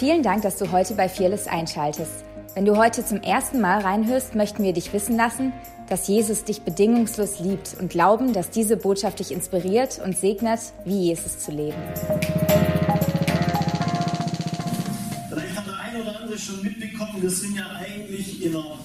Vielen Dank, dass du heute bei Fearless einschaltest. Wenn du heute zum ersten Mal reinhörst, möchten wir dich wissen lassen, dass Jesus dich bedingungslos liebt und glauben, dass diese Botschaft dich inspiriert und segnet, wie Jesus zu leben. Vielleicht hat der eine oder andere schon mitbekommen, wir sind ja eigentlich in einer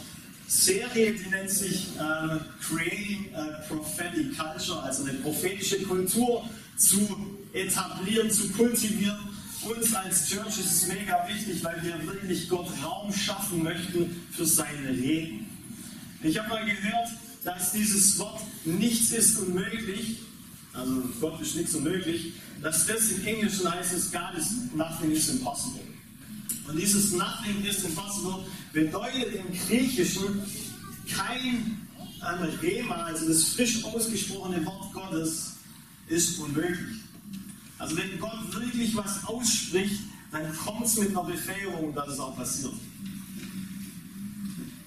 Serie, die nennt sich äh, Creating a Prophetic Culture, also eine prophetische Kultur zu etablieren, zu kultivieren uns als Church ist es mega wichtig, weil wir wirklich Gott Raum schaffen möchten für seine Reden. Ich habe mal gehört, dass dieses Wort nichts ist unmöglich, also Gott ist nichts unmöglich, dass das im Englischen heißt es God is nothing is impossible. Und dieses nothing is impossible bedeutet im Griechischen kein ähm, Rema, also das frisch ausgesprochene Wort Gottes, ist unmöglich. Also wenn Gott wirklich was ausspricht, dann kommt es mit einer Befähigung, dass es auch passiert.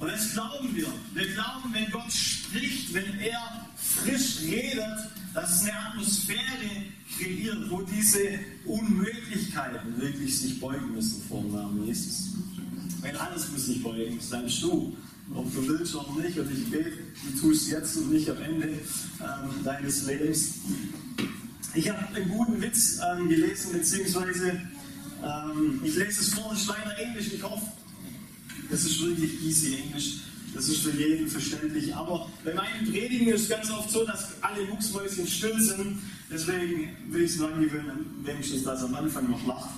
Und das glauben wir. Wir glauben, wenn Gott spricht, wenn er frisch redet, dass es eine Atmosphäre kreiert, wo diese Unmöglichkeiten wirklich sich beugen müssen vor dem Namen Jesus. Wenn alles muss sich beugen, selbst du, ob du willst oder nicht, und ich bete, du tust jetzt und nicht am Ende ähm, deines Lebens. Ich habe einen guten Witz ähm, gelesen, beziehungsweise ähm, ich lese es vor, das ist leider Englisch, ich hoffe, das ist wirklich easy Englisch, das ist für jeden verständlich. Aber bei meinen Predigen ist es ganz oft so, dass alle Mucksmäuschen still sind, deswegen will ich es nur angewöhnen, wenigstens, dass am Anfang noch lacht.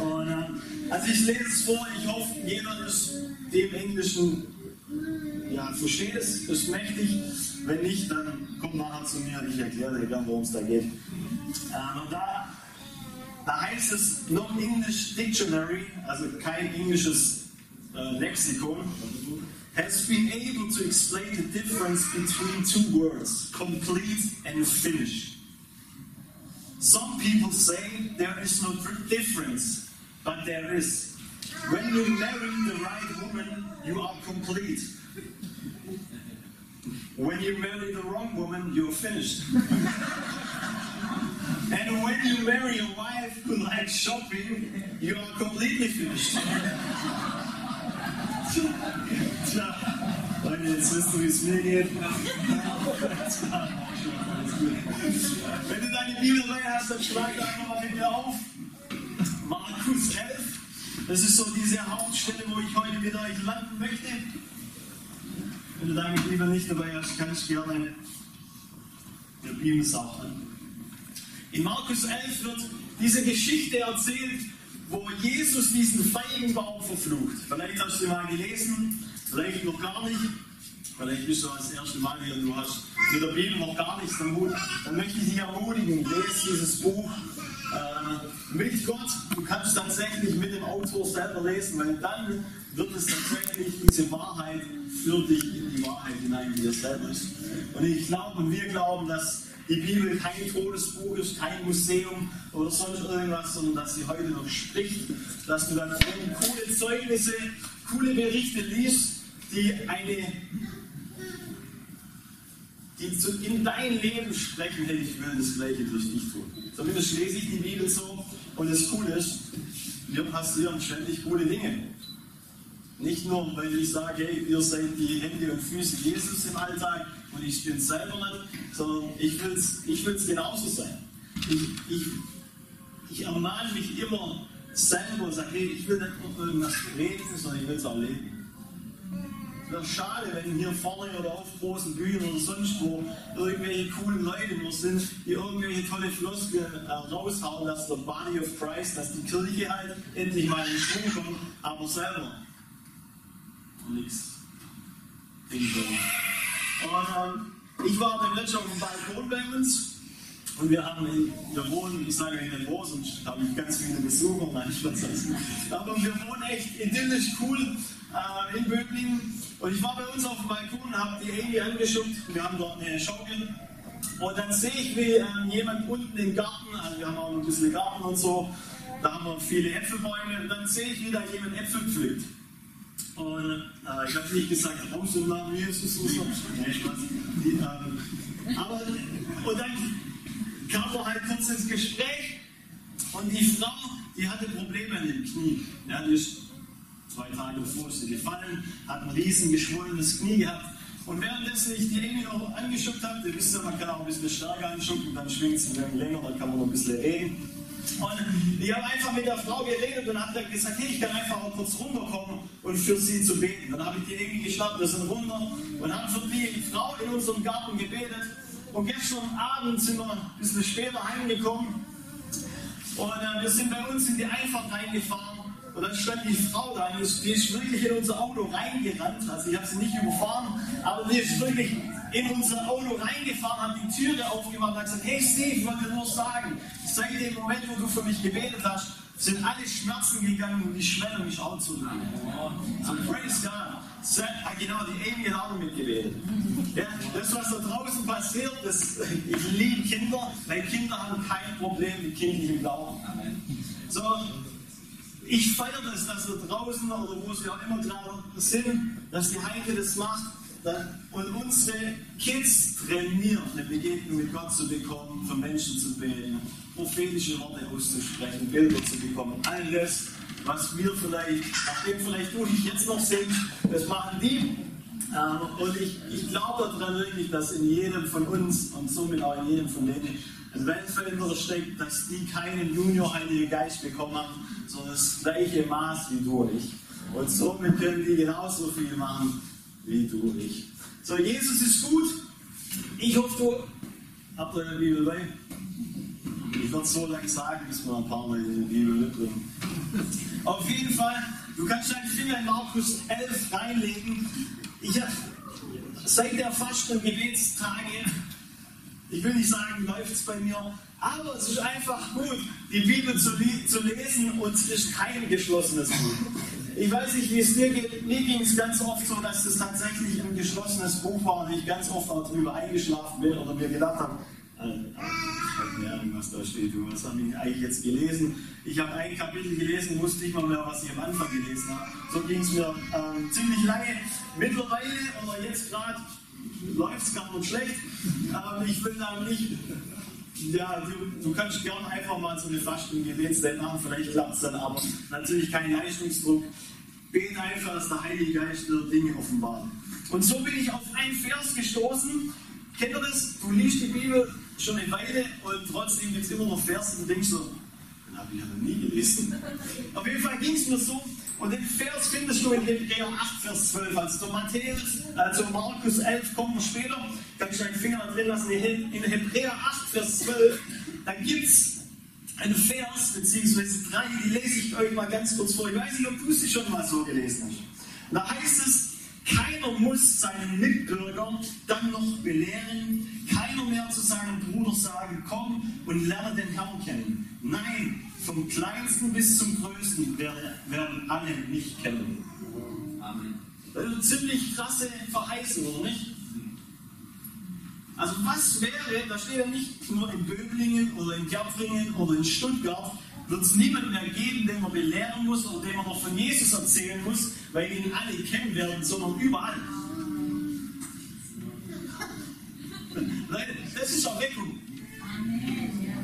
Und, äh, also ich lese es vor, ich hoffe, jeder ist dem Englischen ja, versteht es, ist mächtig. Wenn nicht, dann kommt nachher zu mir und ich erkläre dir gern, worum es da geht. Ähm, und da, da heißt es Non-English Dictionary, also kein englisches äh, Lexikon, has been able to explain the difference between two words, complete and finish. Some people say there is no difference, but there is. When you marry the right woman, you are complete. When you marry the wrong woman, you're finished. and when you marry a wife who likes shopping, you are completely finished. Tja, Leute, jetzt wisst ihr, wie es mir geht. Wenn du deine Bibel dabei hast, dann schlag einfach mal mit mir auf. Markus 11. Das ist so diese Hauptstelle, wo ich heute mit euch landen möchte. Wenn du deine Bibel nicht dabei hast, kannst du gerne der Bibel saugen. In Markus 11 wird diese Geschichte erzählt, wo Jesus diesen Feigenbaum verflucht. Vielleicht hast du mal gelesen, vielleicht noch gar nicht. Vielleicht bist du das erste Mal hier und du hast mit der Bibel noch gar nichts am Hut. Dann möchte ich dich ermutigen, lese dieses Buch äh, mit Gott. Du kannst tatsächlich mit dem Autor selber lesen, weil dann wird es tatsächlich diese Wahrheit für dich in die Wahrheit hinein, die es selber ist. Und ich glaube und wir glauben, dass die Bibel kein Todesbuch ist, kein Museum oder sonst irgendwas, sondern dass sie heute noch spricht, dass du dann coole Zeugnisse, coole Berichte liest, die eine die in dein Leben sprechen, hey, ich will das Gleiche durch dich tun. Zumindest lese ich die Bibel so und das Coole ist, wir passieren ständig coole Dinge. Nicht nur, weil ich sage, hey, ihr seid die Hände und Füße Jesus im Alltag und ich bin selber nicht, sondern ich will es ich will's genauso sein. Ich, ich, ich ermahne mich immer selber und sage, hey, ich will nicht nur irgendwas reden, sondern ich will es auch leben. Wäre schade, wenn hier vorne oder auf großen Bühnen oder sonst wo irgendwelche coolen Leute nur sind, die irgendwelche tolle Floskeln äh, raushauen, dass der Body of Christ, dass die Kirche halt endlich mal in Schwung kommt, aber selber nichts. Und ähm, ich war dann letztens auf dem Balkon bei uns und wir haben in, wir wohnen, ich sage in den sonst habe ich ganz viele Besucher, Spaß. Aber wir wohnen echt idyllisch cool äh, in Böblingen. Und ich war bei uns auf dem Balkon habe die Amy angeschaut. Wir haben dort eine Schaukel. Und dann sehe ich, wie ähm, jemand unten im Garten, also wir haben auch ein bisschen Garten und so, da haben wir viele Äpfelbäume, und dann sehe ich, wie da jemand Äpfel pflückt. Und äh, ich habe nicht gesagt, raus im Namen Jesus. Nee, Spaß. Die, ähm, aber, und dann kam er halt kurz ins Gespräch und die Frau die hatte Probleme in den Knie. Ja, die ist zwei Tage bevor sie gefallen, hat ein riesen geschwollenes Knie gehabt. Und währenddessen ich die Amy noch angeschuckt habe, ihr wisst ja, man kann auch ein bisschen stärker anschucken, dann schwingt es ein länger, dann kann man noch ein bisschen reden. Und ich habe einfach mit der Frau geredet und habe gesagt, hey, ich kann einfach auch kurz runterkommen und für sie zu beten. Dann habe ich die irgendwie geschnappt, wir sind runter und haben für die Frau in unserem Garten gebetet. Und gestern Abend sind wir ein bisschen später heimgekommen und äh, wir sind bei uns in die Einfahrt reingefahren und dann stand die Frau da, die ist, die ist wirklich in unser Auto reingerannt. Also ich habe sie nicht überfahren, aber die ist wirklich in unser Auto reingefahren, hat die Türe aufgemacht und hat gesagt, hey Steve, ich wollte nur sagen, seit dem Moment, wo du für mich gebetet hast, sind alle Schmerzen gegangen und die Schwellung ist auch zurückgegangen. So praise God. So, ah, genau, die Amy hat auch mitgebetet. Ja, das, was da draußen passiert, das, ich liebe Kinder, weil Kinder haben kein Problem mit kindlichem Glauben. So, ich feiere das, dass wir draußen oder wo sie auch immer gerade sind, dass die Heike das macht und unsere Kids trainiert, eine Begegnung mit Gott zu bekommen, für Menschen zu beten, prophetische Worte auszusprechen, Bilder zu bekommen. Alles, was wir vielleicht, nachdem vielleicht du dich jetzt noch singst, das machen die. Ähm, und ich, ich glaube daran wirklich, dass in jedem von uns und somit auch in jedem von denen ein Weltveränderer steckt, dass die keinen Junior-Heiligen Geist bekommen haben, sondern das gleiche Maß wie du und ich. Und somit können die genauso viel machen wie du und ich. So, Jesus ist gut. Ich hoffe, du habt deine Bibel bei. Ich werde so lange sagen, bis wir ein paar Mal in die Bibel mitbringen. Auf jeden Fall, du kannst deinen Finger in Markus 11 reinlegen. Ich habe seit der Fasten- Gebetstage ich will nicht sagen, läuft es bei mir, aber es ist einfach gut, die Bibel zu, zu lesen und es ist kein geschlossenes Buch. Ich weiß nicht, wie es dir geht. Mir ging es ganz oft so, dass es tatsächlich ein geschlossenes Buch war und ich ganz oft auch drüber eingeschlafen bin oder mir gedacht habe, äh, ich habe keine Ahnung, was da steht. Was habe ich eigentlich jetzt gelesen? Ich habe ein Kapitel gelesen, wusste nicht mal mehr, was ich am Anfang gelesen habe. So ging es mir ähm, ziemlich lange. Mittlerweile oder jetzt gerade läuft es gar nicht schlecht. Aber ich will da nicht. Ja, du, du kannst gerne einfach mal so eine Fasten Gebetszeit machen, vielleicht klappt es dann, aber natürlich kein Leistungsdruck. Bete einfach, dass der Heilige Geist dir Dinge offenbart. Und so bin ich auf einen Vers gestoßen. Kennt ihr das? Du liest die Bibel schon eine Weile und trotzdem gibt es immer noch Verse und denkst so, den habe ich ja noch nie gelesen. Auf jeden Fall ging es mir so, und den Vers findest du in Hebräer 8, Vers 12. Also zu Matthäus, also Markus 11 kommen wir später. Kannst du deinen Finger drin lassen. In Hebräer 8, Vers 12, da gibt es einen Vers, beziehungsweise drei, die lese ich euch mal ganz kurz vor. Ich weiß nicht, ob du sie schon mal so gelesen hast. Da heißt es, keiner muss seinen Mitbürger dann noch belehren, keiner mehr zu seinem Bruder sagen, komm und lerne den Herrn kennen. Nein, vom kleinsten bis zum größten werden alle mich kennen. Amen. Das ist eine ziemlich krasse Verheißung, oder nicht? Also was wäre, da steht ja nicht nur in Böblingen oder in Gärtringen oder in Stuttgart, wird es niemanden mehr geben, den man belehren muss oder den man noch von Jesus erzählen muss, weil ihn alle kennen werden, sondern überall. Leute, das ist Erweckung.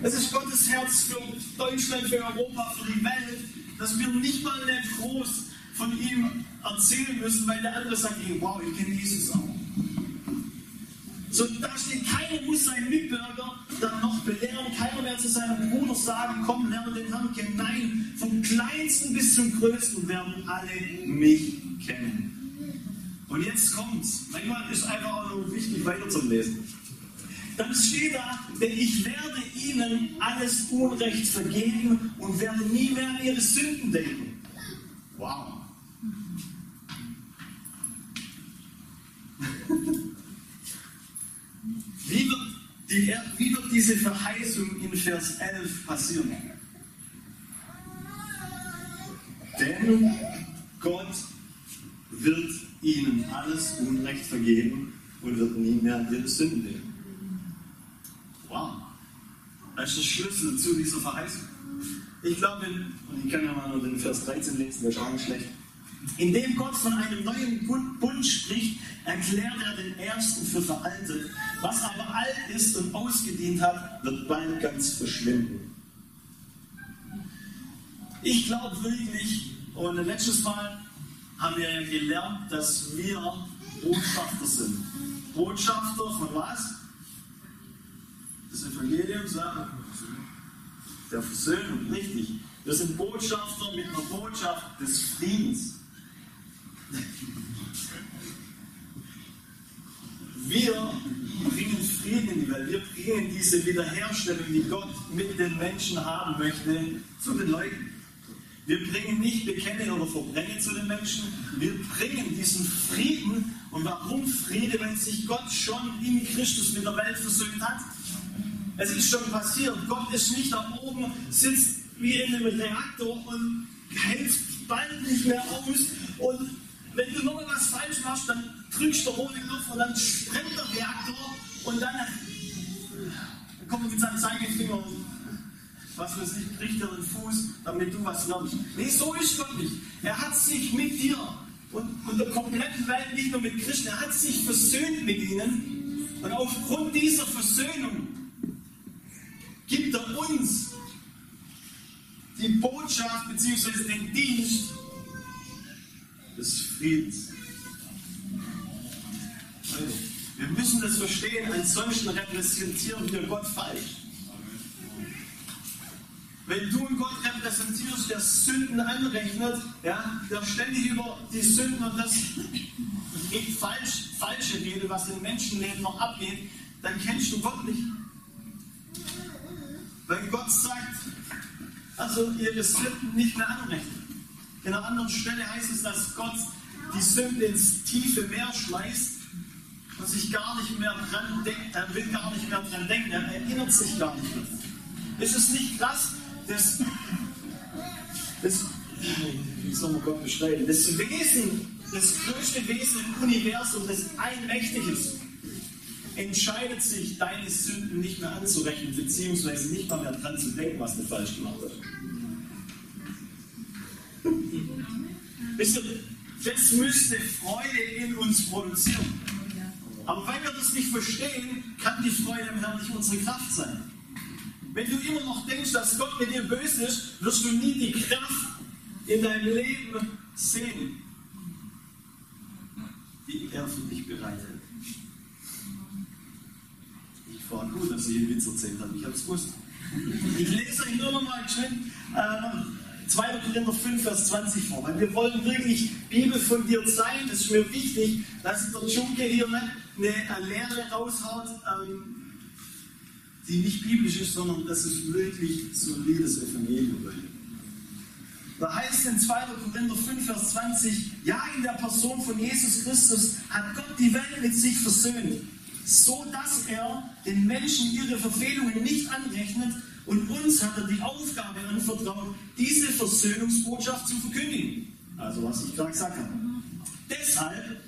Das ist Gottes Herz für Deutschland, für Europa, für die Welt, dass wir nicht mal mehr groß von ihm erzählen müssen, weil der andere sagt, hey, wow, ich kenne Jesus auch. So, da steht, keiner muss seinen Mitbürger dann noch belehren, keiner mehr zu seinem Bruder sagen, komm, lerne den Herrn kennen. Nein, vom kleinsten bis zum größten werden alle mich kennen. Und jetzt kommt's. Manchmal ist einfach auch nur wichtig, weiter zu lesen. Dann steht da, denn ich werde ihnen alles Unrecht vergeben und werde nie mehr an ihre Sünden denken. Wow. Wie wird, die, wie wird diese Verheißung in Vers 11 passieren? Denn Gott wird ihnen alles Unrecht vergeben und wird nie mehr an ihre Sünden denken. Wow. Das ist der Schlüssel zu dieser Verheißung. Ich glaube, und ich kann ja mal nur den Vers 13 lesen, der ist auch nicht schlecht. Indem Gott von einem neuen Bund spricht, erklärt er den ersten für veraltet. Was aber alt ist und ausgedient hat, wird bald ganz verschwinden. Ich glaube wirklich, und letztes Mal haben wir ja gelernt, dass wir Botschafter sind. Botschafter von was? Das Evangelium sagt der Versöhnung, richtig. Wir sind Botschafter mit einer Botschaft des Friedens. Wir bringen Frieden in die Welt. Wir bringen diese Wiederherstellung, die Gott mit den Menschen haben möchte, zu den Leuten. Wir bringen nicht Bekenne oder Verbrennen zu den Menschen. Wir bringen diesen Frieden. Und warum Friede, wenn sich Gott schon in Christus mit der Welt versöhnt hat? Es ist schon passiert. Gott ist nicht da oben, sitzt wie in einem Reaktor und hält bald nicht mehr aus. Und wenn du nochmal was falsch machst, dann drückst du rote Knopf und dann sprengt der Reaktor und dann, kommt mit seinem Zeigefinger was weiß ich, kriegt er den Fuß, damit du was lernst. Nee, so ist Gott nicht. Er hat sich mit dir und, und der kompletten Welt, nicht nur mit Christen, er hat sich versöhnt mit ihnen. Und aufgrund dieser Versöhnung gibt er uns die Botschaft bzw. den Dienst des Friedens. Wir müssen das verstehen, ansonsten repräsentieren wir Gott falsch. Wenn du einen Gott repräsentierst, der Sünden anrechnet, ja, der ständig über die Sünden und das falsch, falsche Rede, was im Menschenleben noch abgeht, dann kennst du Gott nicht. Wenn Gott sagt, also ihre Sünden nicht mehr anrechnen. In einer anderen Stelle heißt es, dass Gott die Sünde ins tiefe Meer schmeißt und sich gar nicht mehr dran denkt, er will gar nicht mehr dran denken, er erinnert sich gar nicht mehr. Ist es nicht dass, das, wie soll man Gott beschreiben, das Wesen, das größte Wesen im Universum, das allmächtig ist, entscheidet sich, deine Sünden nicht mehr anzurechnen, beziehungsweise nicht mal mehr dran zu denken, was du falsch gemacht hast. Wisst ihr, das müsste Freude in uns produzieren. Aber wenn wir das nicht verstehen, kann die Freude im Herrn nicht unsere Kraft sein. Wenn du immer noch denkst, dass Gott mit dir böse ist, wirst du nie die Kraft in deinem Leben sehen, die er für dich bereitet. War gut, dass ich einen Witz erzählt habe. Ich habe es gewusst. Ich lese euch nur noch mal geschwind äh, 2. Korinther 5, Vers 20 vor, weil wir wollen wirklich Bibel von dir sein. Es ist mir wichtig, dass der Junke hier nicht eine Lehre raushaut, ähm, die nicht biblisch ist, sondern das ist wirklich solides Evangelium. Da heißt in 2. Korinther 5, Vers 20, ja, in der Person von Jesus Christus hat Gott die Welt mit sich versöhnt, so dass er den Menschen ihre Verfehlungen nicht anrechnet und uns hat er die Aufgabe anvertraut, diese Versöhnungsbotschaft zu verkündigen. Also was ich gerade gesagt habe. Deshalb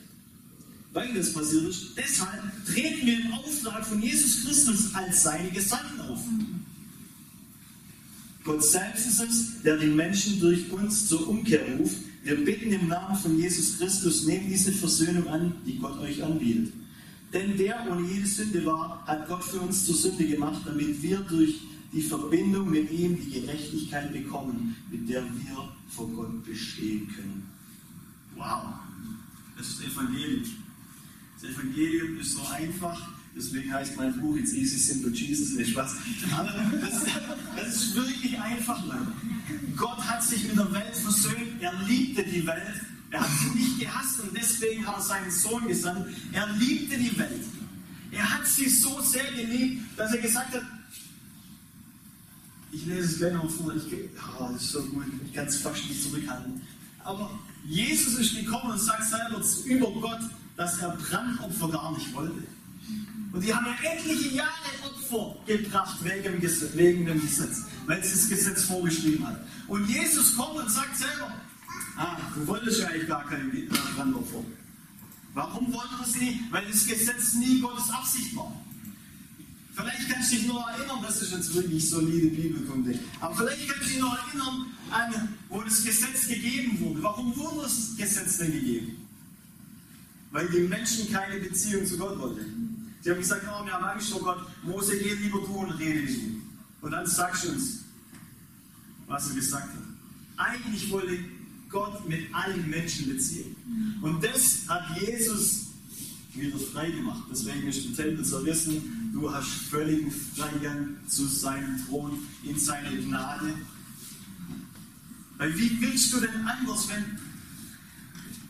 weil das passiert ist. Deshalb treten wir im Auftrag von Jesus Christus als seine Gesandten auf. Gott selbst ist es, der die Menschen durch uns zur Umkehr ruft. Wir bitten im Namen von Jesus Christus, nehmt diese Versöhnung an, die Gott euch anbietet. Denn der ohne jede Sünde war, hat Gott für uns zur Sünde gemacht, damit wir durch die Verbindung mit ihm die Gerechtigkeit bekommen, mit der wir vor Gott bestehen können. Wow, das ist Evangelium. Das Evangelium ist so einfach, deswegen heißt mein Buch It's Easy Simple Jesus, nicht. Aber das, das ist wirklich einfach, Leute. Gott hat sich mit der Welt versöhnt, er liebte die Welt, er hat sie nicht gehasst und deswegen hat er seinen Sohn gesandt. Er liebte die Welt. Er hat sie so sehr geliebt, dass er gesagt hat, ich lese es gleich noch vor, ich, oh, das ist so gut, ich kann es fast nicht zurückhalten. Aber Jesus ist gekommen und sagt selber über Gott, dass er Brandopfer gar nicht wollte. Und die haben ja etliche Jahre Opfer gebracht wegen, dem Gesetz, weil es das Gesetz vorgeschrieben hat. Und Jesus kommt und sagt selber, ah, du wolltest ja eigentlich gar kein Brandopfer. Warum wollte es nie? Weil das Gesetz nie Gottes Absicht war. Vielleicht kannst du dich noch erinnern, das ist jetzt wirklich solide Bibelkunde, aber vielleicht kannst du dich noch erinnern, an, wo das Gesetz gegeben wurde. Warum wurde das Gesetz denn gegeben? weil die Menschen keine Beziehung zu Gott wollten. Sie haben gesagt, oh, wir haben Angst vor Gott. Mose, geh lieber du und rede mit ihm. Und dann sagst du uns, was er gesagt hat. Eigentlich wollte Gott mit allen Menschen beziehen. Und das hat Jesus wieder frei gemacht. Deswegen ist der Tempel zerrissen. Du hast völligen Freigang zu seinem Thron, in seine Gnade. Weil wie willst du denn anders, wenn.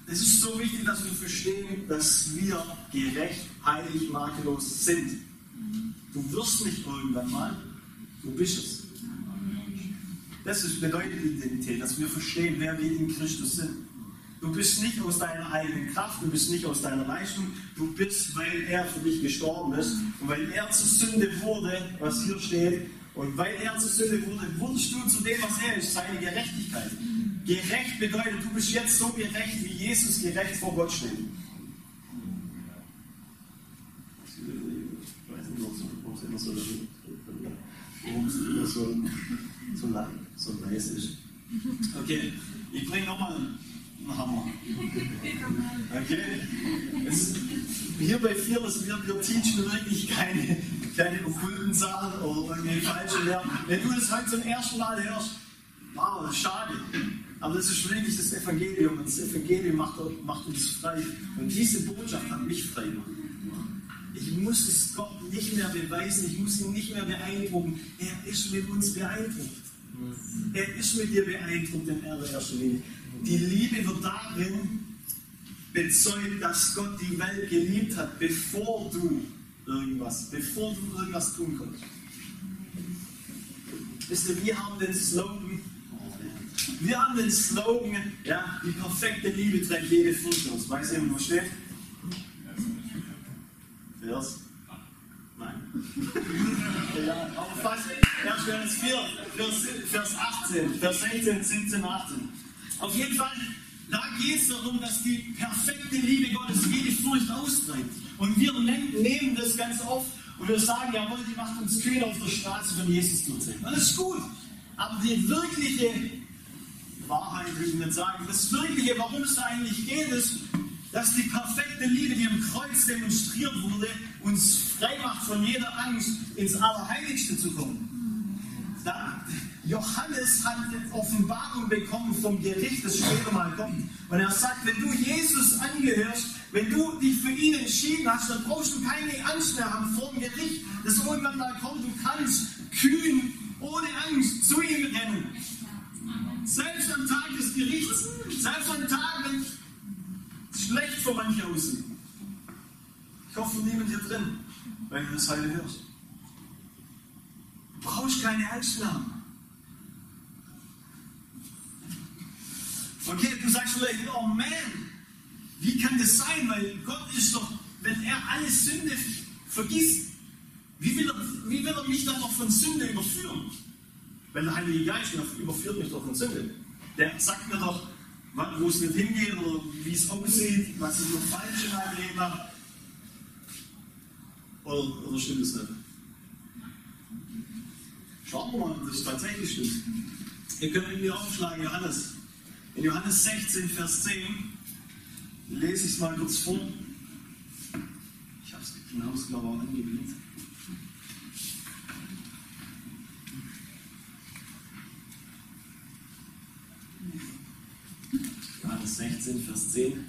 Es ist so wichtig, dass wir verstehen, dass wir gerecht, heilig, makellos sind. Du wirst nicht irgendwann mal, du bist es. Das bedeutet Identität, dass wir verstehen, wer wir in Christus sind. Du bist nicht aus deiner eigenen Kraft, du bist nicht aus deiner Leistung, du bist, weil er für dich gestorben ist und weil er zur Sünde wurde, was hier steht, und weil er zur Sünde wurde, wurdest du zu dem, was er ist, seine Gerechtigkeit. Gerecht bedeutet, du bist jetzt so gerecht, wie Jesus gerecht vor Gott steht. Ich weiß nicht, warum es immer so, so, so lang, so leise ist. Okay, ich bringe nochmal Hammer. Okay? Es, hier bei Fearless, wir, wir teachen wirklich keine, keine okkulten Sachen oder irgendwelche falsche Lehren. Wenn du das heute zum ersten Mal hörst, wow, das ist schade. Aber das ist wirklich das Evangelium und das Evangelium macht, macht uns frei. Und diese Botschaft hat mich frei gemacht. Ich muss es Gott nicht mehr beweisen, ich muss ihn nicht mehr beeindrucken. Er ist mit uns beeindruckt. Er ist mit dir beeindruckt in allererster Linie. Die Liebe wird darin bezeugt, dass Gott die Welt geliebt hat, bevor du irgendwas, bevor du irgendwas tun konntest. Wisst ihr, wir haben den Slogan, wir haben den Slogan, ja, die perfekte Liebe trägt jede Furcht aus. Weiß jemand, wo steht? Vers? Ja, aber fast. Erst Vers 4, Vers, Vers 18, Vers 16, 17, 18. Auf jeden Fall, da geht es darum, dass die perfekte Liebe Gottes jede Furcht austreibt. Und wir nehmen das ganz oft und wir sagen, jawohl, die macht uns kühn auf der Straße von Jesus erzählen. Das ist gut. Aber die wirkliche Wahrheit, will ich nicht sagen, das wirkliche, warum es da eigentlich geht, ist, dass die perfekte Liebe, die am Kreuz demonstriert wurde, uns frei macht von jeder Angst, ins Allerheiligste zu kommen. Da, Johannes hat eine Offenbarung bekommen vom Gericht, das später mal kommt. Und er sagt, wenn du Jesus angehörst, wenn du dich für ihn entschieden hast, dann brauchst du keine Angst mehr haben vor dem Gericht, das irgendwann mal kommt. Du kannst kühn, ohne Angst zu ihm rennen. Selbst am Tag des Gerichts, selbst am Tag, für manche aussieht. Ich hoffe, niemand hier drin, wenn du das heute hörst. Du brauchst keine Angst haben. Okay, du sagst vielleicht, oh man, wie kann das sein? Weil Gott ist doch, wenn er alle Sünde vergisst, wie will, er, wie will er mich dann noch von Sünde überführen? Weil der Heilige Geist überführt mich doch von Sünde. Der sagt mir doch, wo es nicht hingeht oder wie es aussieht, was ich noch falsch in meinem Leben habe. Oder, oder stimmt es nicht? Schauen wir mal, ob das tatsächlich stimmt. Ihr könnt mit mir aufschlagen, Johannes in Johannes 16, Vers 10 lese ich es mal kurz vor. Ich habe es genau glaube auch angebietet. Johannes 16, Vers 10.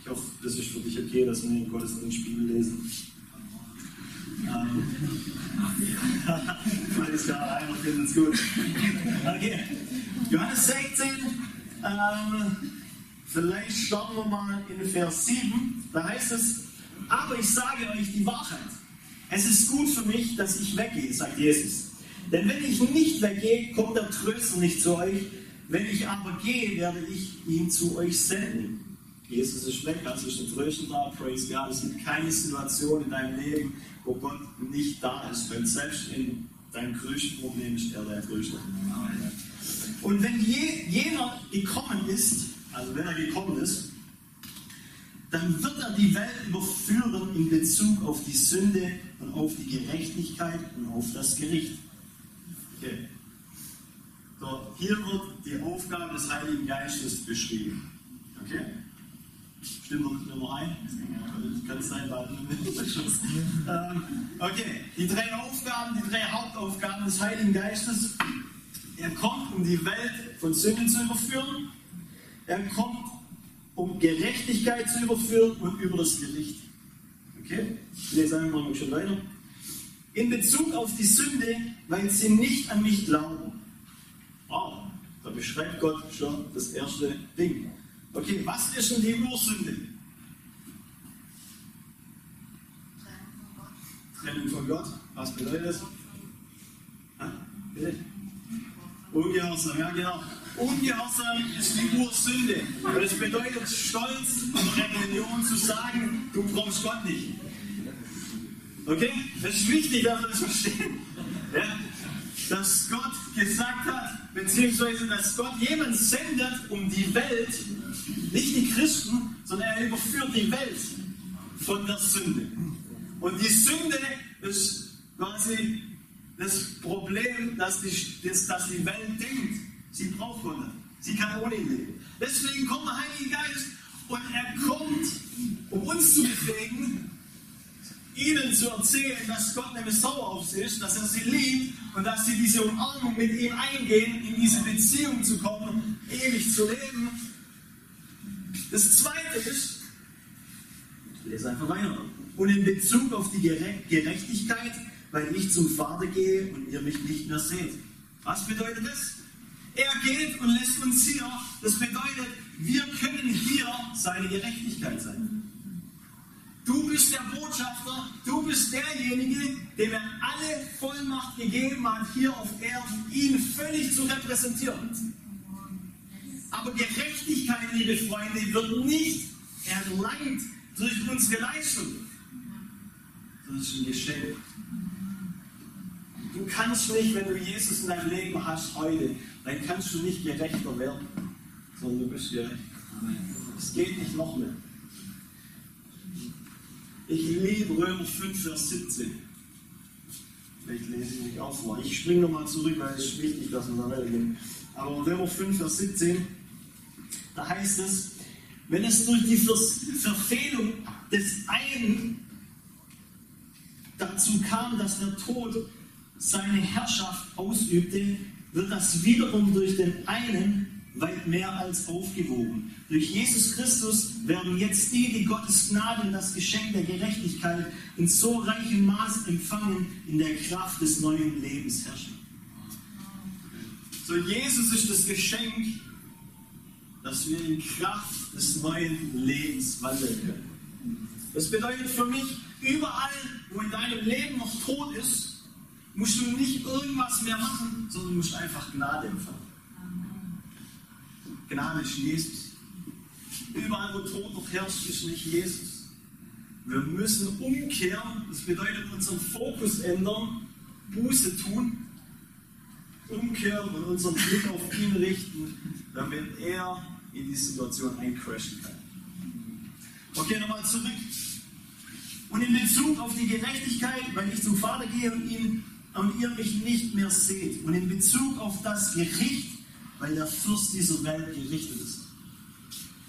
Ich hoffe, das ist für dich okay, dass wir den Gottesdienstspiegel lesen. Ähm, alles klar, einer findet es gut. Okay. Johannes 16, ähm, vielleicht starten wir mal in Vers 7. Da heißt es, aber ich sage euch die Wahrheit. Es ist gut für mich, dass ich weggehe, sagt Jesus. Denn wenn ich nicht weggehe, kommt der Tröster nicht zu euch. Wenn ich aber gehe, werde ich ihn zu euch senden. Jesus ist weg, also ist ein Tröster da, praise God. Es gibt keine Situation in deinem Leben, wo Gott nicht da ist. Wenn selbst in deinem größten Problem ist er der Tröster. Und wenn je, jener gekommen ist, also wenn er gekommen ist, dann wird er die Welt überführen in Bezug auf die Sünde und auf die Gerechtigkeit und auf das Gericht. Okay. So, hier wird die Aufgabe des Heiligen Geistes beschrieben. Okay? Stimmt noch Nummer ein? Kann sein, ähm, Okay, die drei Aufgaben, die drei Hauptaufgaben des Heiligen Geistes. Er kommt, um die Welt von Sünde zu überführen. Er kommt, um Gerechtigkeit zu überführen und über das Gericht. Okay? Ich lese einfach mal schon weiter. In Bezug auf die Sünde, weil sie nicht an mich glauben. Wow, da beschreibt Gott schon das erste Ding. Okay, was ist denn die Ursünde? Trennung von Gott. Was bedeutet das? Ungehorsam, ja genau. Ungehorsam ist die Ursünde. Und es bedeutet Stolz und Rebellion zu sagen, du brauchst Gott nicht. Okay? Das ist wichtig, dass wir das verstehen. Ja? Dass Gott gesagt hat, beziehungsweise dass Gott jemanden sendet um die Welt, nicht die Christen, sondern er überführt die Welt von der Sünde. Und die Sünde ist quasi das Problem, dass die, dass, die Welt denkt, sie braucht Gott. Sie kann ohne ihn leben. Deswegen kommt der Heilige Geist und er kommt, um uns zu befähigen, ihnen zu erzählen, dass Gott nämlich sauer auf sie ist, dass er sie liebt und dass sie diese Umarmung mit ihm eingehen, in diese Beziehung zu kommen, ewig zu leben. Das zweite ist, ich lese einfach weiter, und in Bezug auf die Gerechtigkeit, weil ich zum Vater gehe und ihr mich nicht mehr seht. Was bedeutet das? Er geht und lässt uns hier. Das bedeutet, wir können hier seine Gerechtigkeit sein. Du bist der Botschafter, du bist derjenige, dem er alle Vollmacht gegeben hat, hier auf Erden, ihn völlig zu repräsentieren. Aber Gerechtigkeit, liebe Freunde, wird nicht erlangt durch unsere Leistung. Das ist ein Geschenk. Du kannst nicht, wenn du Jesus in deinem Leben hast heute, dann kannst du nicht gerechter werden, sondern du bist gerecht. Es geht nicht noch mehr. Ich liebe Römer 5, Vers 17. Vielleicht lese ich mich auch vor. Ich springe nochmal zurück, weil es ist wichtig, dass wir da weitergehen. Aber Römer 5, Vers 17, da heißt es, wenn es durch die Verfehlung des einen dazu kam, dass der Tod seine Herrschaft ausübte, wird das wiederum durch den einen weit mehr als aufgewogen. Durch Jesus Christus werden jetzt die, die Gottes Gnade und das Geschenk der Gerechtigkeit in so reichem Maß empfangen, in der Kraft des neuen Lebens herrschen. So, Jesus ist das Geschenk, dass wir in Kraft des neuen Lebens wandeln können. Das bedeutet für mich, überall, wo in deinem Leben noch Tod ist, musst du nicht irgendwas mehr machen, sondern musst einfach Gnade empfangen. Gnade ist Jesus. Überall, wo Tod noch herrscht, ist nicht Jesus. Wir müssen umkehren, das bedeutet unseren Fokus ändern, Buße tun, umkehren und unseren Blick auf ihn richten, damit er in die Situation eincrashen kann. Okay, nochmal zurück. Und in Bezug auf die Gerechtigkeit, weil ich zum Vater gehe und, ihn, und ihr mich nicht mehr seht. Und in Bezug auf das Gericht, weil der Fürst dieser Welt gerichtet ist.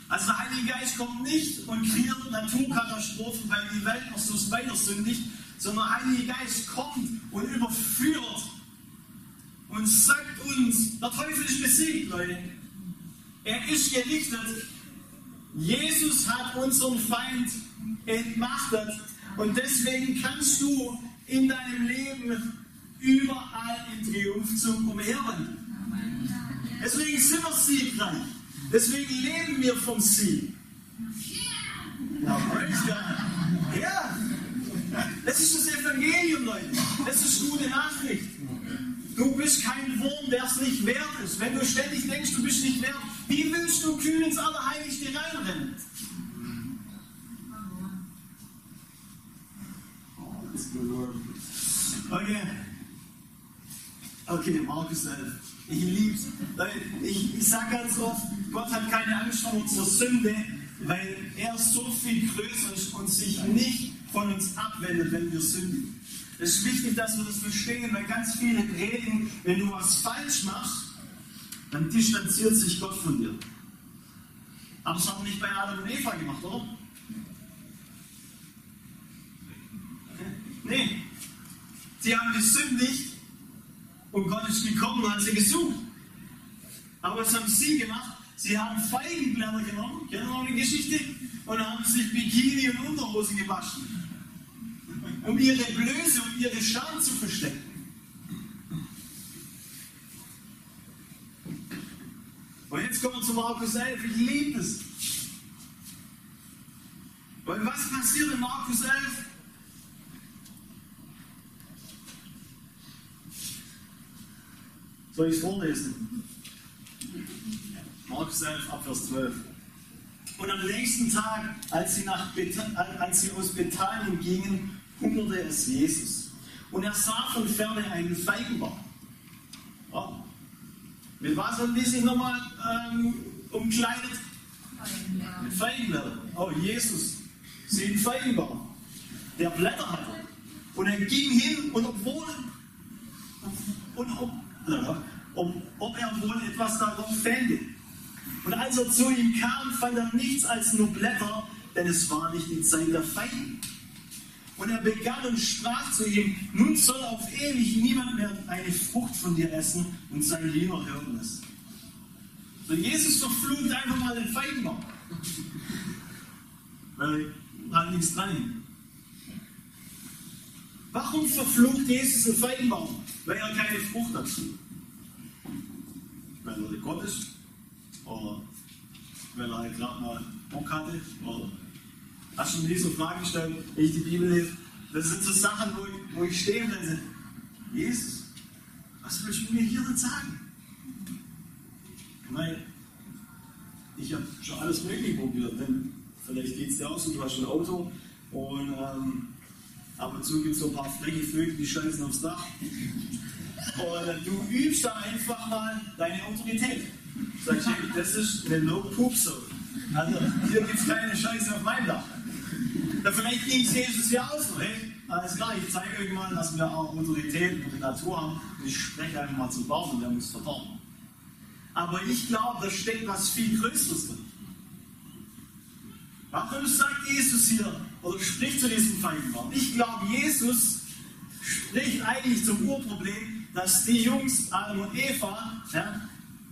Also der Heilige Geist kommt nicht und kreiert Naturkatastrophen, weil die Welt noch so weiter sündigt, sondern der Heilige Geist kommt und überführt und sagt uns, der Teufel ist besiegt, Leute. Er ist gerichtet. Jesus hat unseren Feind entmachtet und deswegen kannst du in deinem Leben überall in Triumphzug umherwandeln. Deswegen sind wir siegreich. Deswegen leben wir vom Sieg. Ja, praise God. Ja. Das ist das Evangelium, Leute. Das ist gute Nachricht. Du bist kein Wurm, der es nicht wert ist. Wenn du ständig denkst, du bist nicht wert, wie willst du kühn ins Allerheiligste reinrennen? Okay. Okay, Markus 11. Ich lieb's. Ich, ich sage ganz oft, Gott hat keine Angst vor unserer Sünde, weil er so viel größer ist und sich nicht von uns abwendet, wenn wir sündigen. Es ist wichtig, dass wir das verstehen, weil ganz viele reden, wenn du was falsch machst, dann distanziert sich Gott von dir. Aber das hat er nicht bei Adam und Eva gemacht, oder? Nee. Sie haben gesündigt Und Gott ist gekommen und hat sie gesucht. Aber was haben sie gemacht? Sie haben Feigenblätter genommen, kennen wir die Geschichte, und haben sich Bikini und Unterhose gewaschen, um ihre Blöße und ihre Scham zu verstecken. Und jetzt kommen wir zu Markus 11. Ich liebe es. Weil was passiert in Markus 11? Soll ich es vorlesen? Markus 11, Abvers 12. Und am nächsten Tag, als sie, nach als sie aus Bethanien gingen, hungerte es Jesus. Und er sah von ferne einen Feigenbaum. Ja. Mit was haben die sich nochmal ähm, umkleidet? Mit Feigenblättern. Oh, Jesus sieht einen Feigenbaum, der Blätter hatte. Und er ging hin und obwohl, und ob, ob, ob er wohl etwas darauf fände. Und als er zu ihm kam, fand er nichts als nur Blätter, denn es war nicht die Zeit der Feigen. Und er begann und sprach zu ihm, nun soll auf ewig niemand mehr eine Frucht von dir essen und seine Jünger hören es. So Jesus verflucht einfach mal den Feigenbaum. Weil hat nichts dran. Warum verflucht Jesus den Feigenbaum? Weil er keine Frucht hat. Weil er Gott ist oder weil er halt gerade mal Bock hatte oder hast du mir diese Frage gestellt, wenn ich die Bibel lese? Das sind so Sachen, wo ich, wo ich stehe und denke, Jesus, was willst du mir hier denn sagen? Ich ich habe schon alles Mögliche probiert, denn vielleicht geht es dir auch so, du hast ein Auto und ähm, ab und zu gibt es so ein paar freche Vögel, die scheißen aufs Dach. Und du übst da einfach mal deine Autorität. Sagst du, das ist eine No-Poop-Zone. Also hier gibt es keine Scheiße auf meinem Dach. Ja, vielleicht ging es Jesus ja auch so. Hey, alles klar, ich zeige euch mal, dass wir auch Autorität über die Natur haben. Und ich spreche einfach mal zum Baum und der muss verdorben. Aber ich glaube, da steckt was viel Größeres drin. Warum sagt Jesus hier oder spricht zu diesem Feigenbaum? Ich glaube, Jesus spricht eigentlich zum Urproblem, dass die Jungs, Adam und Eva, ja,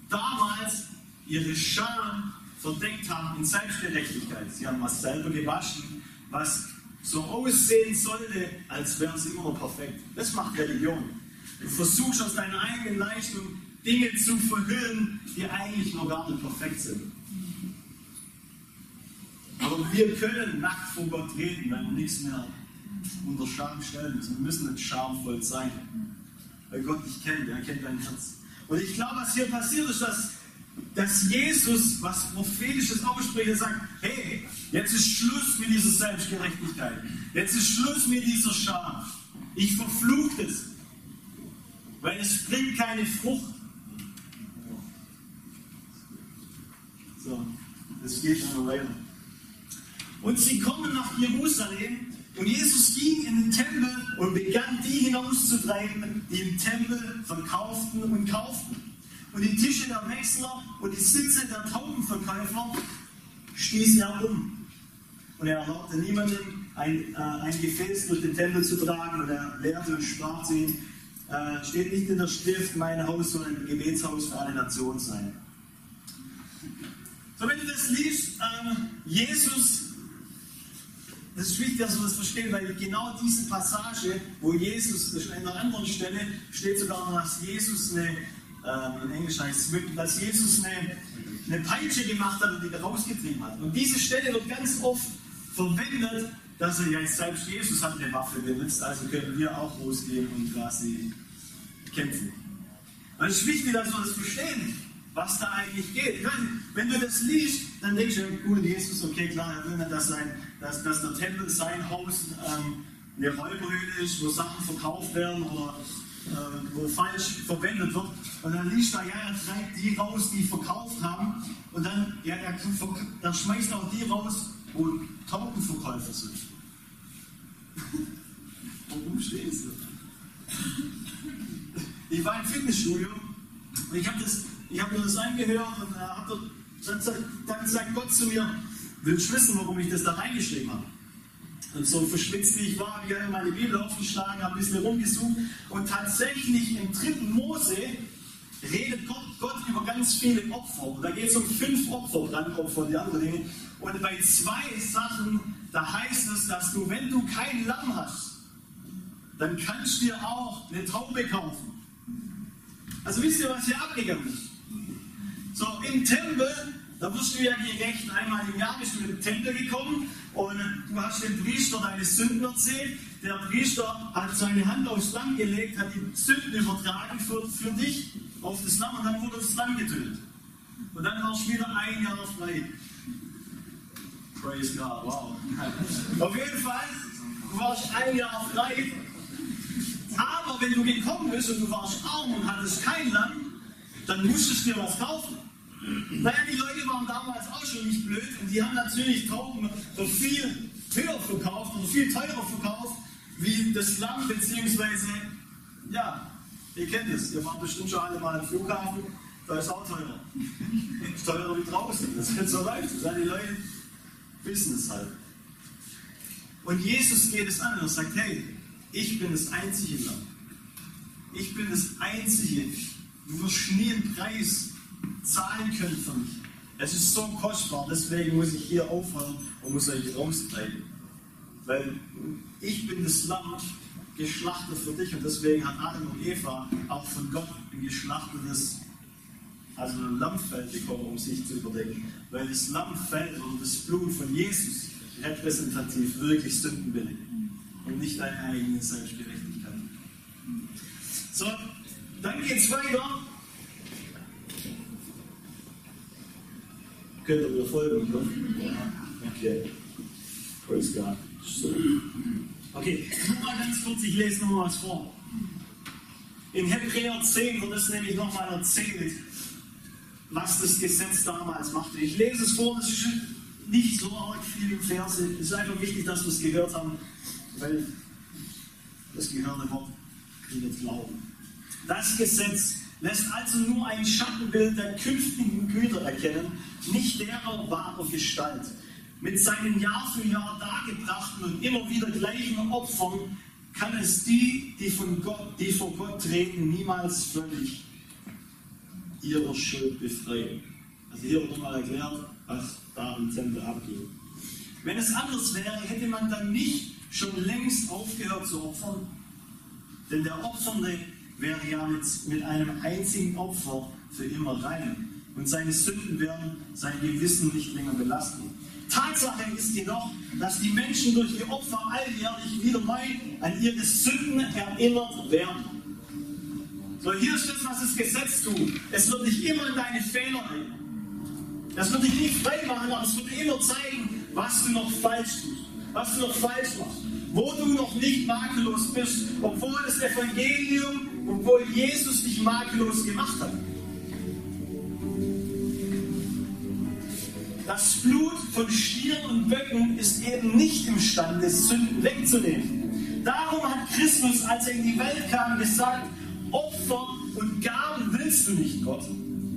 damals ihre Scham verdeckt haben in Selbstgerechtigkeit. Sie haben was selber gewaschen, was so aussehen sollte, als wären sie immer perfekt. Das macht Religion. Du versuchst aus deiner eigenen Leistung Dinge zu verhüllen, die eigentlich noch gar nicht perfekt sind. Aber wir können nackt vor Gott reden, wenn wir nichts mehr unter Scham stellen. Wir müssen nicht schamvoll sein. Weil Gott dich kennt, er kennt dein Herz. Und ich glaube, was hier passiert ist, dass, dass Jesus was Prophetisches ausspricht und sagt, hey, jetzt ist Schluss mit dieser Selbstgerechtigkeit. Jetzt ist Schluss mit dieser Scham. Ich verfluche es. Weil es bringt keine Frucht. So, das geht schon weiter. Und sie kommen nach Jerusalem und Jesus ging in den Tempel und begann die hinauszutreiben, die im Tempel verkauften und kauften. Und die Tische der Wechsler und die Sitze der Taubenverkäufer stieß er um. Und er erlaubte niemandem, ein, äh, ein Gefäß durch den Tempel zu tragen. Und er lehrte und sprach zu ihm, äh, steht nicht in der Schrift, mein Haus soll ein Gebetshaus für alle Nationen sein. So, wenn du das liest, äh, Jesus das ist wichtig, dass wir das verstehen, weil genau diese Passage, wo Jesus, das ist an einer anderen Stelle, steht sogar noch, dass Jesus eine, ähm, in Englisch heißt es, dass Jesus eine, eine Peitsche gemacht hat und die rausgetrieben hat. Und diese Stelle wird ganz oft verwendet, dass er ja selbst Jesus hat eine Waffe benutzt, also können wir auch losgehen und quasi kämpfen. Und es ist wichtig, dass wir das verstehen was da eigentlich geht. Meine, wenn du das liest, dann denkst du, gut, Jesus, okay, klar, er will nicht, dass, sein, dass, dass der Tempel sein Haus ähm, eine Räuberhöhle ist, wo Sachen verkauft werden oder äh, wo falsch verwendet wird. Und dann liest da, ja, er treibt die raus, die verkauft haben. Und dann, ja, er, er schmeißt auch die raus, wo Taubenverkäufer sind. Warum stehst du? Ich war im Fitnessstudio und ich habe habe mir das angehört und äh, hab dann, dann sagt Gott zu mir, willst wissen, warum ich das da reingeschrieben habe? Und so verschwitzt wie ich war, habe ich meine Bibel aufgeschlagen, habe ein bisschen rumgesucht und tatsächlich im dritten Mose redet Gott, Gott über ganz viele Opfer. Und da geht es um fünf Opfer, Brandopfer und die anderen Dinge. Und bei zwei Sachen, da heißt es, dass du, wenn du kein Lamm hast, dann kannst du dir auch eine Taube kaufen. Also wisst ihr, was hier abgegangen ist? So, im Tempel, da wirst du ja gerecht, einmal im Jahr bist du in den Tempel gekommen und du hast dem Priester deine Sünden erzählt. Der Priester hat seine Hand aufs Lamm gelegt, hat die Sünden übertragen für, für dich auf das Lamm und dann wurde das Lamm getötet. Und dann warst du wieder ein Jahr frei. Praise God, wow. Auf jeden Fall, du warst ein Jahr frei. Aber wenn du gekommen bist und du warst arm und hattest kein Land, dann musstest du dir was kaufen. Naja, die Leute waren damals auch schon nicht blöd und die haben natürlich Tauben so viel höher verkauft oder viel teurer verkauft wie das Lamm, beziehungsweise, ja, ihr kennt es, ihr wart bestimmt schon alle mal im Flughafen, da ist auch teurer. Teurer wie draußen, das ist so leicht. Die Leute wissen es halt. Und Jesus geht es an und sagt, hey, ich bin das einzige Lamm. Ich bin das einzige. Du wirst nie einen Preis zahlen können für mich. Es ist so kostbar, deswegen muss ich hier aufhören und muss euch raustreiben. Weil ich bin das Lamm geschlachtet für dich und deswegen hat Adam und Eva auch von Gott ein geschlachtetes, also ein Lammfell bekommen, um sich zu überdenken. Weil das Lammfell oder das Blut von Jesus repräsentativ wirklich Sünden billigt und nicht deine eigene Selbstgerechtigkeit. So, dann geht es weiter. Könnt ihr mir folgen? Ne? Okay. Praise God. So. Okay, nur mal ganz kurz, ich lese noch mal was vor. In Hebräer 10 wird es nämlich nochmal erzählt, was das Gesetz damals machte. Ich lese es vor, das ist nicht so arg viele Verse. Es ist einfach wichtig, dass wir es gehört haben, weil das gehörte Wort findet Glauben. Das Gesetz lässt also nur ein Schattenbild der künftigen Güter erkennen, nicht derer wahrer Gestalt. Mit seinen Jahr für Jahr dargebrachten und immer wieder gleichen Opfern kann es die, die, von Gott, die vor Gott treten, niemals völlig ihrer Schuld befreien. Also hier wird nochmal erklärt, was da im Tempel abging. Wenn es anders wäre, hätte man dann nicht schon längst aufgehört zu opfern. Denn der Opfernde wäre ja mit, mit einem einzigen Opfer für immer rein. Und seine Sünden werden sein Gewissen nicht länger belasten. Tatsache ist jedoch, dass die Menschen durch die Opfer alljährlich wieder neu an ihre Sünden erinnert werden. So, hier ist das, was das Gesetz tut. Es wird dich immer in deine Fehler bringen. Das wird dich nicht frei machen, aber es wird dir immer zeigen, was du noch falsch tust, was du noch falsch machst, wo du noch nicht makellos bist, obwohl das Evangelium, obwohl Jesus dich makellos gemacht hat. Das Blut von Stieren und Böcken ist eben nicht imstande, Sünden wegzunehmen. Darum hat Christus, als er in die Welt kam, gesagt, Opfer und Gaben willst du nicht, Gott.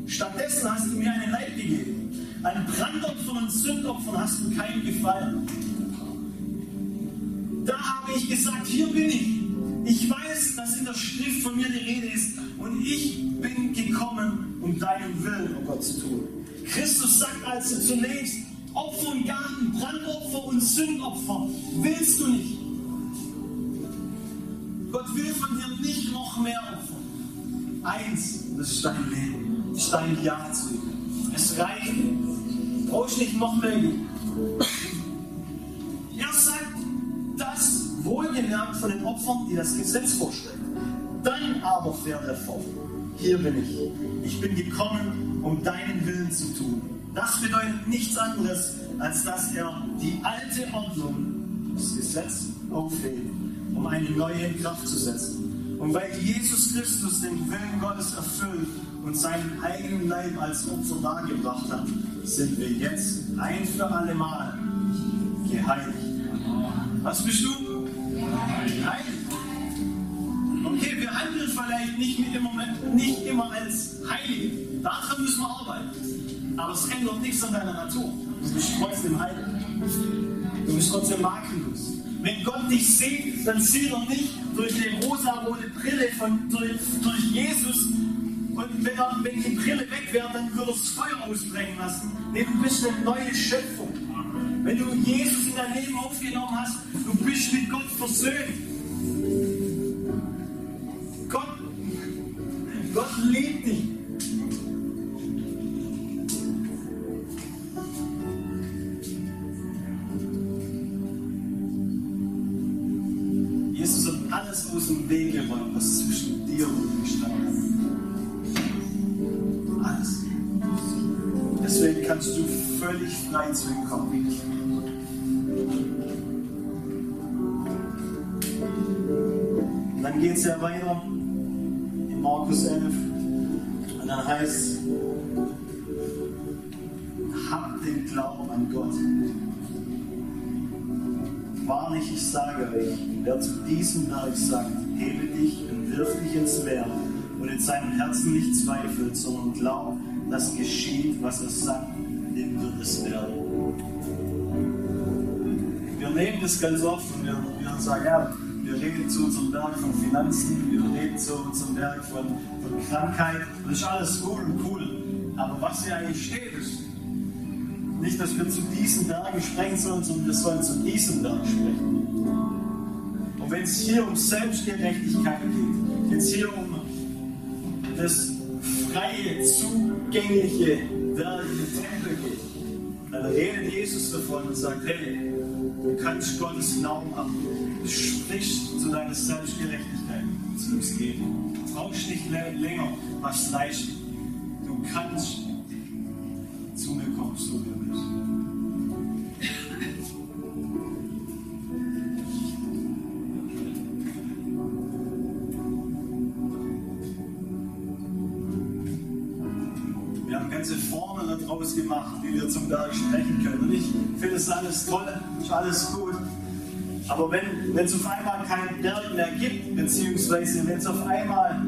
Stattdessen hast du mir einen Leib gegeben. An Brandopfern und Sündopfern hast du keinen Gefallen. Da habe ich gesagt, hier bin ich. Ich weiß, dass in der Schrift von mir die Rede ist und ich bin gekommen, um deinen Willen, oh Gott, zu tun. Christus sagt also zunächst, Opfer und Gaben, Brandopfer und Sündopfer willst du nicht. Gott will von dir nicht noch mehr Opfer. Eins, das ist dein Leben, das ist dein Ja zu ihm. Es reicht. Brauchst nicht noch mehr geben. Wohlgemerkt von den Opfern, die das Gesetz vorstellen. Dann aber fährt fort. Hier bin ich. Ich bin gekommen, um deinen Willen zu tun. Das bedeutet nichts anderes, als dass er die alte Ordnung, das Gesetz, aufhebt, um eine neue in Kraft zu setzen. Und weil Jesus Christus den Willen Gottes erfüllt und seinen eigenen Leib als Opfer dargebracht hat, sind wir jetzt ein für alle Mal geheiligt. Was bist du? Okay, wir handeln vielleicht nicht, immer, nicht immer als Heilige. Daran müssen wir arbeiten. Aber es ändert nichts an deiner Natur. Du bist trotzdem heilig. Du bist trotzdem makellos. Wenn Gott dich sieht, dann sieht er nicht durch eine rosa-rote Brille von, durch, durch Jesus. Und wenn, er, wenn die Brille weg wäre, dann würde er das Feuer ausbrechen lassen. Nee, du bist eine neue Schöpfung. Wenn du Jesus in dein Leben aufgenommen hast, du bist mit Gott versöhnt. Gott, Gott liebt dich. Jesus hat alles aus dem Weg geräumt, was zwischen dir und ihm gestanden kannst du völlig frei zu ihm kommen. Und dann geht es ja weiter in Markus 11. Und dann heißt es, habt den Glauben an Gott. Wahrlich, ich sage euch, wer zu diesem Berg sagt, hebe dich und wirf dich ins Meer und in seinem Herzen nicht zweifelt, sondern glaubt, dass geschieht, was er sagt, dem wird es werden. Wir nehmen das ganz oft und wir, wir sagen, ja, wir reden zu unserem Berg von Finanzen, wir reden zu unserem Berg von, von Krankheit. Das ist alles cool und cool. Aber was hier eigentlich steht, ist nicht, dass wir zu diesen Bergen sprechen sollen, sondern wir sollen zu diesem Berg sprechen. Und wenn es hier um Selbstgerechtigkeit geht, wenn es hier um das freie, zugängliche Werk Tempel geht, redet Jesus davon und sagt, hey, du kannst Gottes haben. Du sprichst zu deiner Selbstgerechtigkeit zu uns geben. Du brauchst nicht länger was leisten. Du kannst zu mir kommen, so wie du bist. Wir haben ganze Formeln daraus gemacht, wie wir zum Berg sprechen können. Und ich finde es alles toll, ist alles gut. Aber wenn es auf einmal keinen Berg mehr gibt, beziehungsweise wenn es auf einmal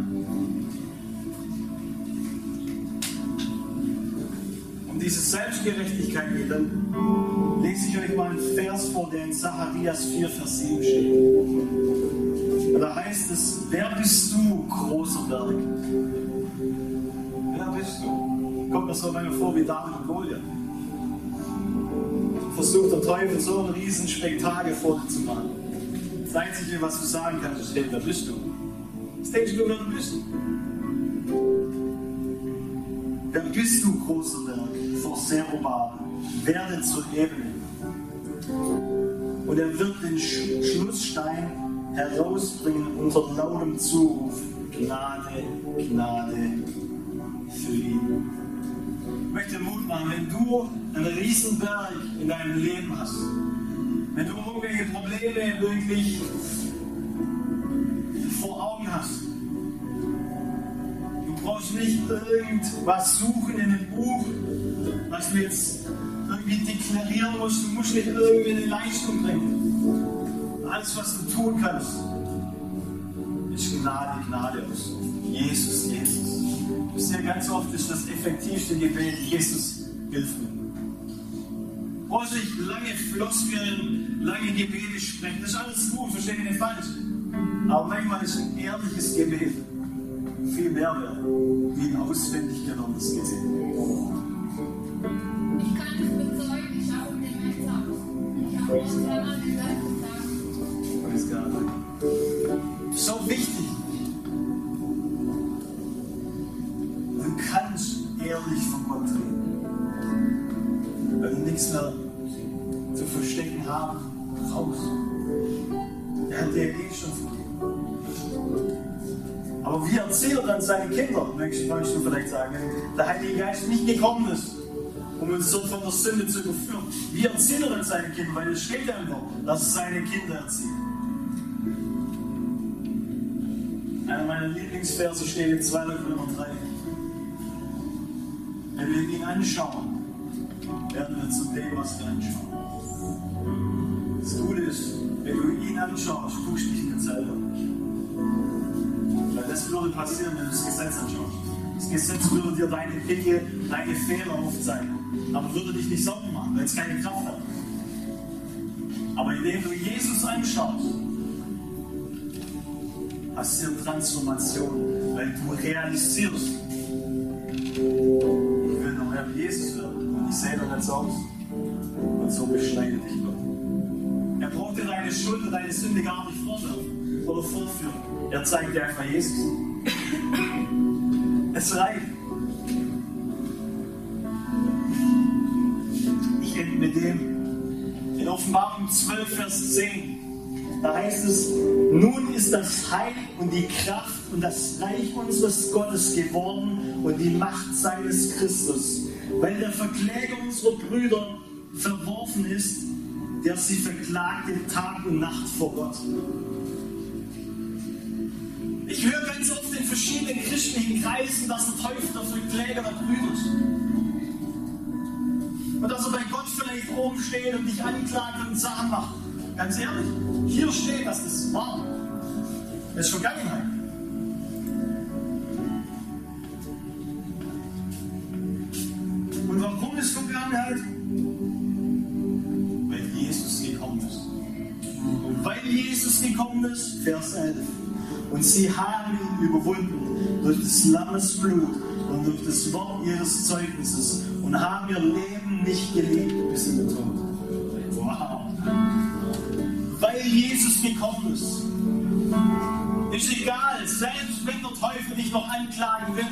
um diese Selbstgerechtigkeit geht, dann lese ich euch mal einen Vers vor, der in Zacharias 4, Vers 7 steht. Und da heißt es, wer bist du, großer Berg? Du? Mir so lange vor wie David und Goliath. Versucht der Teufel so ein riesen Spektakel vor dir zu machen. Das Einzige, was du sagen kannst, ist, hey, wer bist du? Was denkst du, wer du bist? Wer bist du, großer Berg, vor Zerubabel? Werde zur Ebene. Und er wird den Sch Schlussstein herausbringen unter lautem Zuruf. Gnade, Gnade. Ich möchte Mut machen, wenn du einen Riesenberg in deinem Leben hast, wenn du irgendwelche Probleme wirklich vor Augen hast, du brauchst nicht irgendwas suchen in einem Buch, was du jetzt irgendwie deklarieren musst, du musst nicht irgendwie eine Leistung bringen. Alles, was du tun kannst, ist Gnade, Gnade aus. Jesus, Jesus. Wisst ihr, ganz oft ist das effektivste Gebet, Jesus, hilf mir. Brauchst nicht lange Floskeln, lange Gebete sprechen, das ist alles gut, verstehe ich nicht falsch. Aber manchmal ist ein ehrliches Gebet viel mehr wert, wie ein auswendig gelerntes Gebet. Ich kann es bezeugen, ich habe den Einsatz. Ich habe auch zweimal gesagt, Praise God. Kinder, möchtest du vielleicht sagen, der Heilige Geist nicht gekommen ist, um uns so von der Sünde zu überführen. Wie erzählt er dann seine Kinder? Weil es steht einfach, dass seine Kinder erzieht. Einer meiner Lieblingsverse steht in 2. Korinther 3. Wenn wir ihn anschauen, werden wir zu dem, was wir anschauen. Das Gute ist, wenn du ihn anschaust, guckst du dich nicht selber das würde passieren, wenn du das Gesetz anschaust. Das Gesetz würde dir deine Dinge, deine Fehler aufzeigen, aber würde dich nicht sauber machen, weil es keine Kraft hat. Aber indem du Jesus anschaust, eine Transformation, weil du realisierst, ich will noch mehr wie Jesus werden und ich sehe doch so aus. Und so beschneidet dich Gott. Er braucht dir deine Schuld und deine Sünde gar nicht vorwerfen oder vorführen. Er zeigt dir einfach Jesus. Es reicht. Ich ende mit dem. In Offenbarung 12, Vers 10. Da heißt es, nun ist das Heil und die Kraft und das Reich unseres Gottes geworden und die Macht seines Christus, weil der Verkläger unserer Brüder verworfen ist, der sie verklagte Tag und Nacht vor Gott. Christlichen Kreisen, dass der Teufel der Verkläger der Brüder ist. Und dass er bei Gott vielleicht oben steht und dich anklagt und Sachen macht. Ganz ehrlich, hier steht, dass das war. Das ist Vergangenheit. Und warum ist Vergangenheit? Weil Jesus gekommen ist. Und weil Jesus gekommen ist, Vers 11. Und sie haben ihn überwunden durch des Lammes Blut und durch das Wort ihres Zeugnisses und haben ihr Leben nicht geliebt bis in den Tod. Wow. Weil Jesus gekommen ist. Ist egal, selbst wenn der Teufel dich noch anklagen will.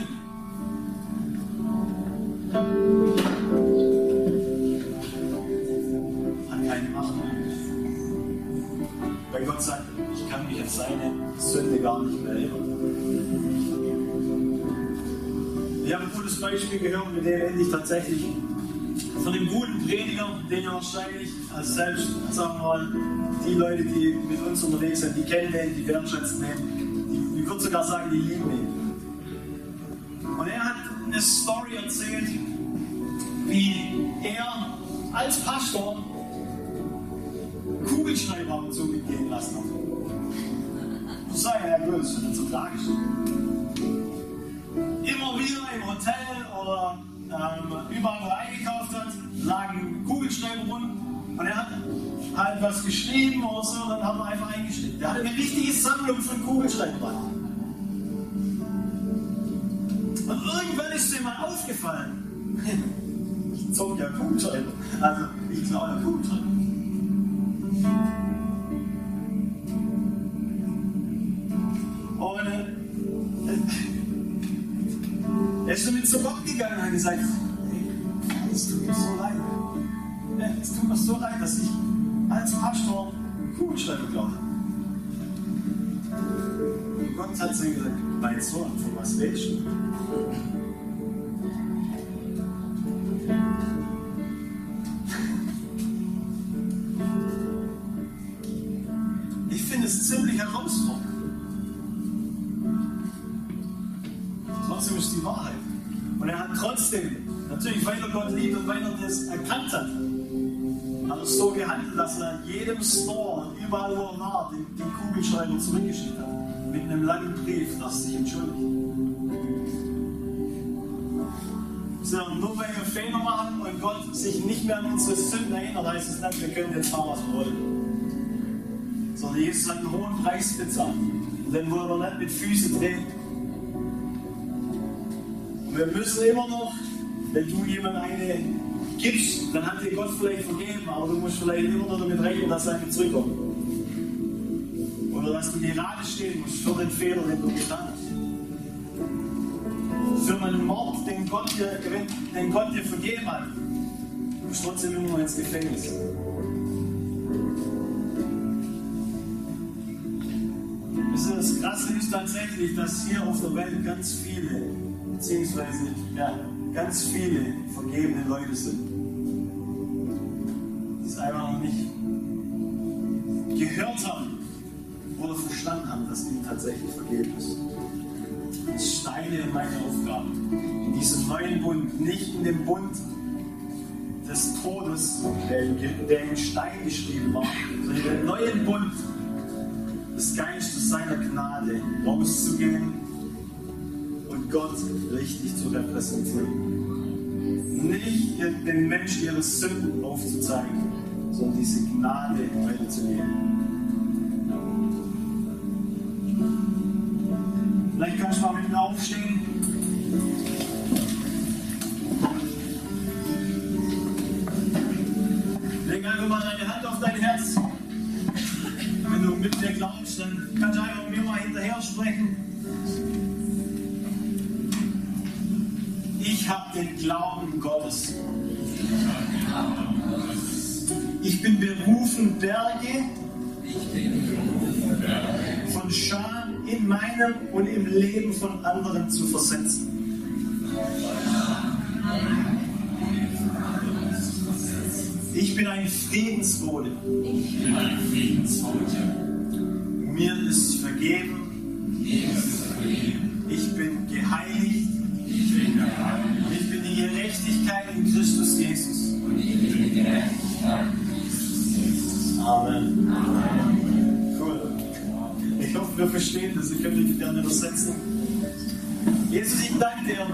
Hat keine Macht mehr. Weil Gott sagt, ich kann mich auf seine Sünde gar nicht mehr erinnern. Ich habe ein gutes Beispiel gehört, mit dem endlich tatsächlich von dem guten Prediger, den ihr wahrscheinlich als selbst, sagen wir mal, die Leute, die mit uns unterwegs sind, die kennen den, die wertschätzen den, die, ich würde sogar sagen, die lieben ihn. Und er hat eine Story erzählt, wie er als Pastor Kugelschreiber ab und zu mitgehen lassen hat. Das sei ja gut, das ist so tragisch. Immer wieder im Hotel oder ähm, überall, wo er eingekauft hat, lagen Kugelschreiber rum und er hat halt was geschrieben oder so, dann hat er einfach eingeschrieben. Der hatte eine richtige Sammlung von Kugelschreibern. Und irgendwann ist ihm mal aufgefallen, ich zog ja Kugelschreiber, also ich klaue ja Kugelschreiber. Er ist damit zu Gott gegangen und hat gesagt, hey, es tut mir so leid. Es tut mir so leid, dass ich als Pastor Kugelschreiber glaube. Und Gott hat zu ihm gesagt, mein Sohn, von was redest du? Das erkannt hat, hat er so gehandelt, dass er jedem Store und überall wo er war, den, den Kugelschreiber zurückgeschickt hat. Mit einem langen Brief, dass sich entschuldigt. So, nur weil wir Fehler machen und Gott sich nicht mehr an unsere Sünden erinnert, heißt es nicht, wir können jetzt machen, was wir wollen. Sondern Jesus hat einen hohen Preis bezahlt. Und den wollen wir nicht mit Füßen drehen. Und wir müssen immer noch, wenn du jemandem eine gibst, dann hat dir Gott vielleicht vergeben, aber du musst vielleicht immer noch damit rechnen, dass er mit zurückkommt. Oder dass du gerade stehen musst für den Fehler, den du getan hast. Für einen Mord, den Gott dir, den Gott dir vergeben hat, du musst trotzdem immer noch ins Gefängnis. Das Krasse ist tatsächlich, dass hier auf der Welt ganz viele, beziehungsweise ja, ganz viele vergebene Leute sind. Dass ihnen tatsächlich vergeben ist. Ist Steine in meine Aufgabe. In diesem neuen Bund, nicht in dem Bund des Todes, der, in- der in Stein geschrieben war, sondern in dem neuen Bund des Geistes seiner Gnade rauszugehen und Gott richtig zu repräsentieren. Nicht den Menschen ihre Sünden aufzuzeigen, sondern diese Gnade weiterzugeben. Vielleicht kannst du mal mit mir aufstehen. Leg einfach mal deine Hand auf dein Herz. Wenn du mit mir glaubst, dann kannst du einfach mir mal hinterher sprechen. Ich habe den Glauben Gottes. Ich bin berufen, Berge von Scham in meinem und im Leben von anderen zu versetzen. Ich bin ein Friedensbote. Mir ist vergeben. Ich bin geheiligt. Ich bin die Gerechtigkeit in Christus Jesus. Amen. Cool. Wir verstehen das. Ich könnte die gerne übersetzen. Jesus, ich danke dir.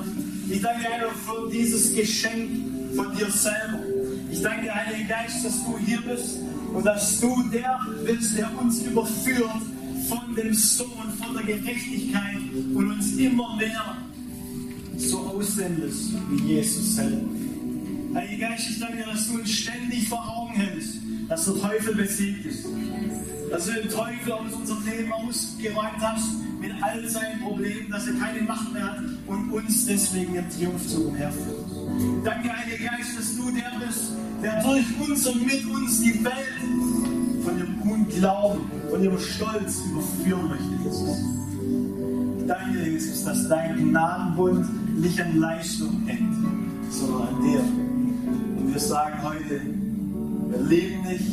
Ich danke dir für dieses Geschenk von dir selber. Ich danke dir, Heiliger Geist, dass du hier bist und dass du der bist, der uns überführt von dem Sohn, von der Gerechtigkeit und uns immer mehr so aussendest wie Jesus selber. Heiliger Geist, ich danke dir, dass du uns ständig vor Augen hältst, dass der Teufel besiegt ist. Dass du den Teufel aus unserem Leben ausgeräumt hast mit all seinen Problemen, dass er keine Macht mehr hat und uns deswegen im Triumphzug umherführt. Danke, Heiliger Geist, dass du der bist, der durch uns und mit uns die Welt von dem Unglauben, von dem Stolz überführen möchte. Danke, Jesus, dass dein Gnadenbund nicht an Leistung hängt, sondern an dir. Und wir sagen heute, wir leben nicht,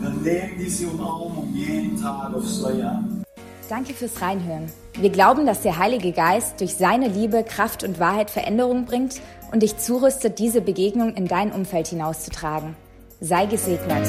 wir nehmen diese Umarmung jeden Tag aufs Neue an. Danke fürs Reinhören. Wir glauben, dass der Heilige Geist durch seine Liebe, Kraft und Wahrheit Veränderung bringt und dich zurüstet, diese Begegnung in dein Umfeld hinauszutragen. Sei gesegnet.